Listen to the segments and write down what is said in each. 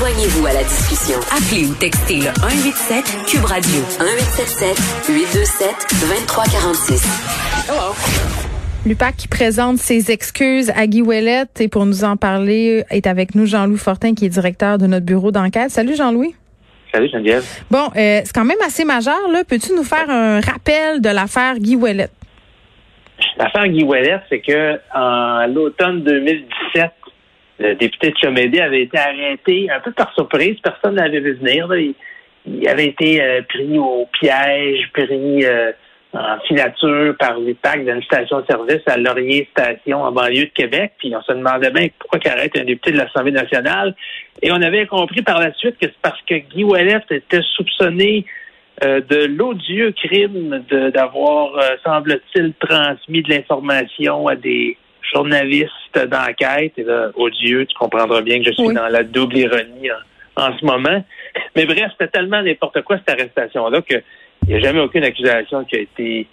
Joignez-vous à la discussion. Appelez ou textez le 187 Cube Radio 1877 827 2346. Hello. L'UPAC qui présente ses excuses à Guy Ouellette et pour nous en parler est avec nous Jean-Louis Fortin qui est directeur de notre bureau d'enquête. Salut Jean-Louis. Salut Geneviève. Bon, euh, c'est quand même assez majeur là. Peux-tu nous faire un rappel de l'affaire Guy Ouellette? L'affaire Guy Ouellette, c'est que en l'automne 2017, le député de Chomédé avait été arrêté un peu par surprise. Personne n'avait vu venir. Il, avait été euh, pris au piège, pris euh, en filature par l'UPAC d'une station-service à Laurier Station en banlieue de Québec. Puis on se demandait bien pourquoi qu'il arrête un député de l'Assemblée nationale. Et on avait compris par la suite que c'est parce que Guy Ouellet était soupçonné euh, de l'odieux crime d'avoir, semble-t-il, transmis de l'information à des journalistes d'enquête. Et là, odieux, tu comprendras bien que je suis dans la double ironie en, ce moment. Mais bref, c'était tellement n'importe quoi cette arrestation-là que il n'y a jamais aucune accusation qui a été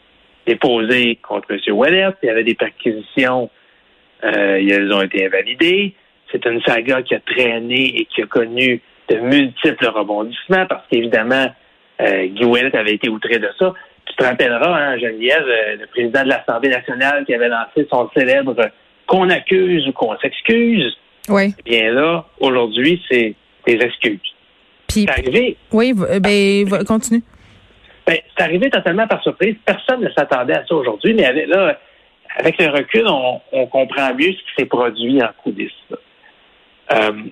déposée contre M. Ouellet. Il y avait des perquisitions, euh, elles ont été invalidées. C'est une saga qui a traîné et qui a connu de multiples rebondissements parce qu'évidemment, euh, Guy Ouellet avait été outré de ça. Tu te rappelleras, hein, Geneviève, euh, le président de l'Assemblée nationale qui avait lancé son célèbre qu'on accuse ou qu'on s'excuse. Oui. Eh bien là, aujourd'hui, c'est des excuses. Puis, c'est arrivé. Oui, ben, continue. Ben, c'est arrivé totalement par surprise. Personne ne s'attendait à ça aujourd'hui, mais avec, là, avec le recul, on, comprend mieux ce qui s'est produit en coulisses. Euh,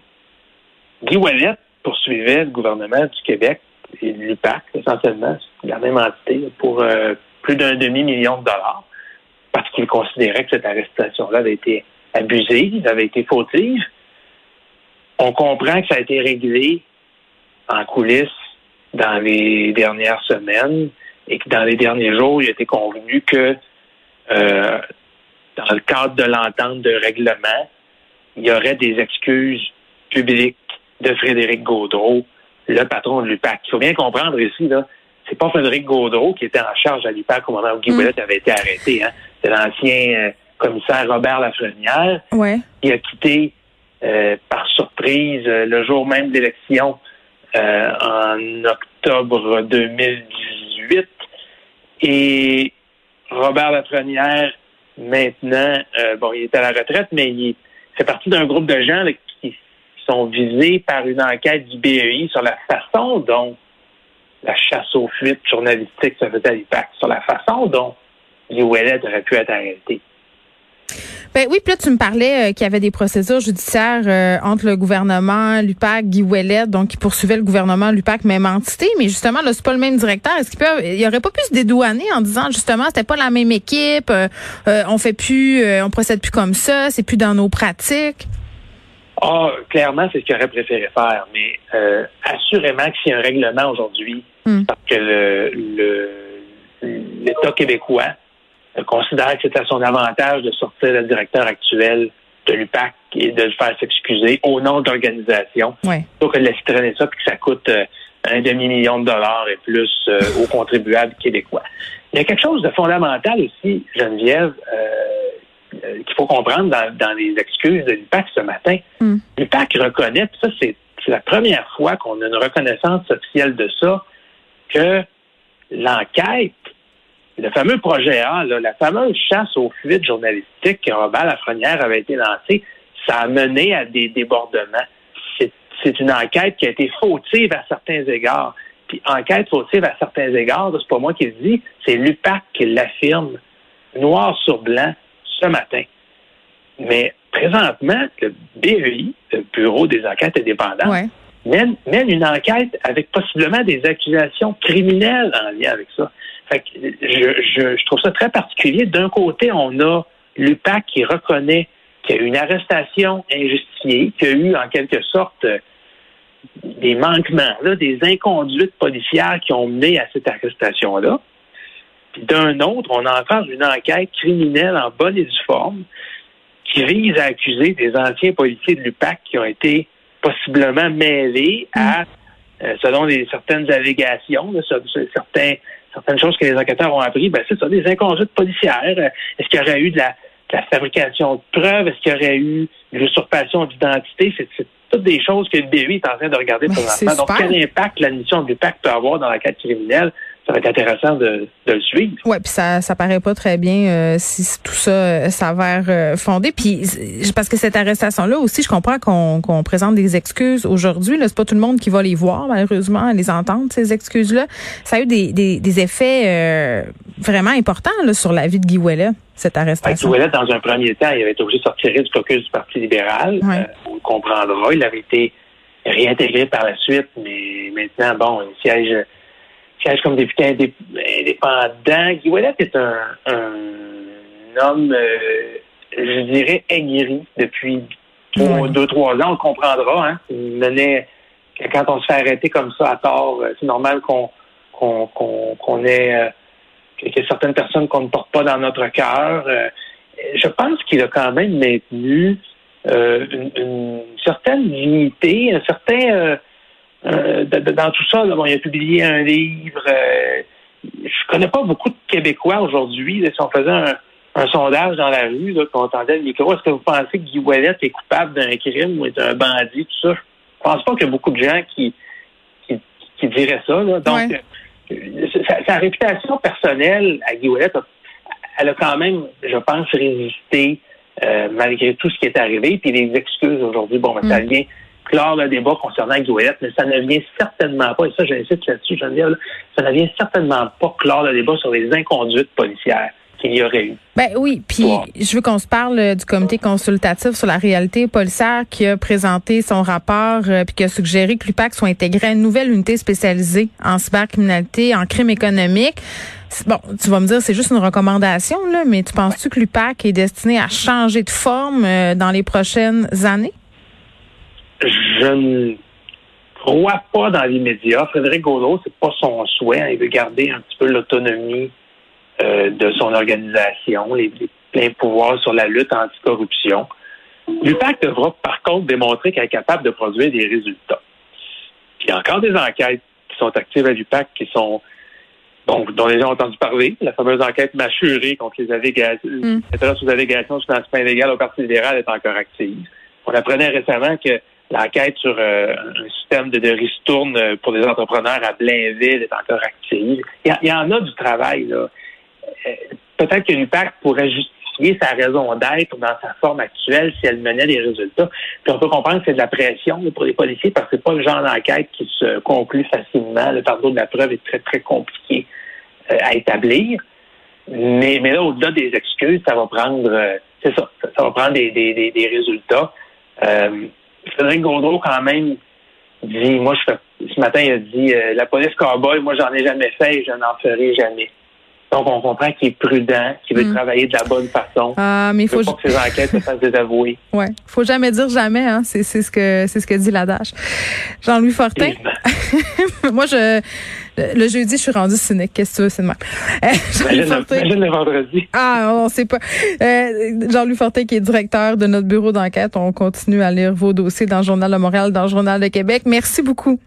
Guy Ouellet poursuivait le gouvernement du Québec et l'UPAC, essentiellement, la même entité, pour euh, plus d'un demi-million de dollars, parce qu'il considérait que cette arrestation-là avait été abusive, avait été fautive. On comprend que ça a été réglé en coulisses dans les dernières semaines et que dans les derniers jours, il a été convenu que euh, dans le cadre de l'entente de règlement, il y aurait des excuses publiques de Frédéric Gaudreau, le patron de l'UPAC. Il faut bien comprendre ici, là, c'est pas Frédéric Gaudreau qui était en charge à l'UPAC au moment où Guy mm. avait été arrêté. Hein. C'est l'ancien euh, commissaire Robert Lafrenière qui a quitté euh, par surprise le jour même de l'élection euh, en octobre 2018. Et Robert Lafrenière, maintenant, euh, bon, il est à la retraite, mais il fait partie d'un groupe de gens qui sont visés par une enquête du BEI sur la façon dont la chasse aux fuites journalistiques se faisait à l'IPAC, sur la façon dont les Ouellet aurait pu être arrêté. Ben oui, puis là, tu me parlais euh, qu'il y avait des procédures judiciaires euh, entre le gouvernement, l'UPAC, Guy Ouellet, donc qui poursuivait le gouvernement, l'UPAC, même entité, mais justement, là, c'est pas le même directeur. Est-ce qu'il peut, il aurait pas pu se dédouaner en disant, justement, c'était pas la même équipe, euh, on fait plus, on procède plus comme ça, c'est plus dans nos pratiques? Ah, clairement, c'est ce qu'il aurait préféré faire, mais assurément que s'il y a un règlement aujourd'hui, hmm. parce que le l'État québécois considère que c'est à son avantage de sortir le directeur actuel de l'UPAC et de le faire s'excuser au nom de l'organisation. Plutôt que de laisser traîner ça puis que ça coûte euh, un demi-million de dollars et plus euh, aux contribuables québécois. Il y a quelque chose de fondamental aussi, Geneviève, euh, qu'il faut comprendre dans, les excuses de l'UPAC ce matin. L'UPAC reconnaît, puis ça c'est la première fois qu'on a une reconnaissance officielle de ça, que l'enquête le fameux projet A, la fameuse chasse aux fuites journalistiques que Robert Lafrenière avait été lancée, ça a mené à des débordements. C'est une enquête qui a été fautive à certains égards. Puis enquête fautive à certains égards, c'est pas moi qui le dis, c'est l'UPAC qui l'affirme noir sur blanc ce matin. Mais présentement, le BEI, le Bureau des enquêtes indépendantes, mène, une enquête avec possiblement des accusations criminelles en lien avec ça. Fait que je, je, trouve ça très particulier. D'un côté, on a l'UPAC qui reconnaît qu'il y a eu une arrestation injustifiée, qu'il y a eu en quelque sorte des manquements, là, des inconduites policières qui ont mené à cette arrestation-là. Puis d'un autre, on a encore une enquête criminelle en bonne et due forme qui vise à accuser des anciens policiers de l'UPAC qui ont été possiblement mêlés à, mm. euh, selon les, certaines allégations, certains certaines choses que les enquêteurs ont appris, ben c'est ça, des inconduites policières. Euh, est-ce qu'il y aurait eu de la, fabrication de preuves? Est-ce qu'il y aurait eu une usurpation d'identité? C'est toutes des choses que le BI est en train de regarder présentement. Donc, quel impact l'admission de l'UPAC peut avoir dans la quête criminelle? Ça va être intéressant de, de le suivre. Oui, puis ça ça paraît pas très bien euh, si tout ça euh, s'avère euh, fondé. Puis parce que cette arrestation-là aussi, je comprends qu'on qu'on présente des excuses aujourd'hui. Là, c'est pas tout le monde qui va les voir malheureusement, les entendre ces excuses-là. Ça a eu des des, des effets vraiment importants là, sur la vie de Guy Ouellet, cette arrestation. Guy Ouellet, dans un premier temps, il avait été obligé de sortir du caucus du Parti libéral. on le comprendra. Il avait été réintégré par la suite, mais maintenant, bon, il siège siège comme député indépendant. Guy Ouellet est un, homme, euh, je dirais, aigri depuis deux, trois ans. On le comprendra. Hein? Il menait, quand on se fait arrêter comme ça à tort, euh, c'est normal qu'on qu'on ait euh, qu'il y ait certaines personnes qu'on ne porte pas dans notre cœur. je pense qu'il a quand même maintenu une, certaine dignité, un certain euh, dans tout ça, bon, il a publié un livre. Euh, je connais pas beaucoup de Québécois aujourd'hui. Si on faisait un, sondage dans la rue, qu'on entendait le micro, est-ce que vous pensez que Guy Ouellet est coupable d'un crime ou est un bandit, tout ça? Je pense pas qu'il y a beaucoup de gens qui, qui, diraient ça. Donc, euh, sa, réputation personnelle à Guy Ouellet, elle a quand même, je pense, résisté malgré tout ce qui est arrivé. Puis les excuses aujourd'hui, bon, ben, ça mm. vient clore le débat concernant Guillaume, mais ça ne vient certainement pas, et ça j'insiste là-dessus, Geneviève, ça ne vient certainement pas clore le débat sur les inconduites policières qu'il y aurait eu. Ben oui, puis je veux qu'on se parle euh, du comité consultatif sur la réalité policière qui a présenté son rapport euh, puis qui a suggéré que l'UPAC soit intégré à une nouvelle unité spécialisée en cybercriminalité, en crime économique. Bon, tu vas me dire, c'est juste une recommandation, là, mais tu penses-tu que l'UPAC est destiné à changer de forme euh, dans les prochaines années? Je ne crois pas dans l'immédiat. Frédéric Gaudreau, c'est pas son souhait. Hein. Il veut garder un petit peu l'autonomie euh, de son organisation, les, pleins pouvoirs sur la lutte anticorruption. L'UPAC devra par contre démontrer qu'elle est capable de produire des résultats. il y a encore des enquêtes qui sont actives à l'UPAC qui sont bon, dont les gens ont entendu parler. La fameuse enquête mâchurée contre les allégations, mm. les allégations de financement illégal au Parti libéral est encore active. On apprenait récemment que L'enquête sur euh, un système de, de ristourne euh, pour les entrepreneurs à Blainville est encore active. Il y, en a du travail. là. Euh, peut-être que l'UPAC pourrait justifier sa raison d'être dans sa forme actuelle si elle menait des résultats. Puis on peut comprendre que c'est de la pression pour les policiers parce que c'est pas le genre d'enquête qui se conclut facilement. Le fardeau de la preuve est très, très compliqué à établir. Mais, là, au-delà des excuses, ça va prendre, ça, va prendre des, résultats. Frédéric Gaudreau, quand même, dit, moi, je fais, ce matin, il a dit, euh, la police cowboy, moi, j'en ai jamais fait et je n'en ferai jamais. Donc, on comprend qu'il est prudent, qu'il veut mm. travailler de la bonne façon. Ah, mais il faut, pas que ses enquêtes se fassent désavouer. Ouais. Faut jamais dire jamais, hein. C'est, c'est ce que, c'est ce que dit l'adage. Jean-Louis Fortin. moi, je, le jeudi, je suis rendu cynique. Qu'est-ce que tu veux, c'est de même. Euh, Fortin. le vendredi. Ah, on sait pas. Euh, Jean-Louis Fortin, qui est directeur de notre bureau d'enquête. On continue à lire vos dossiers dans le Journal de Montréal, dans le Journal de Québec. Merci beaucoup.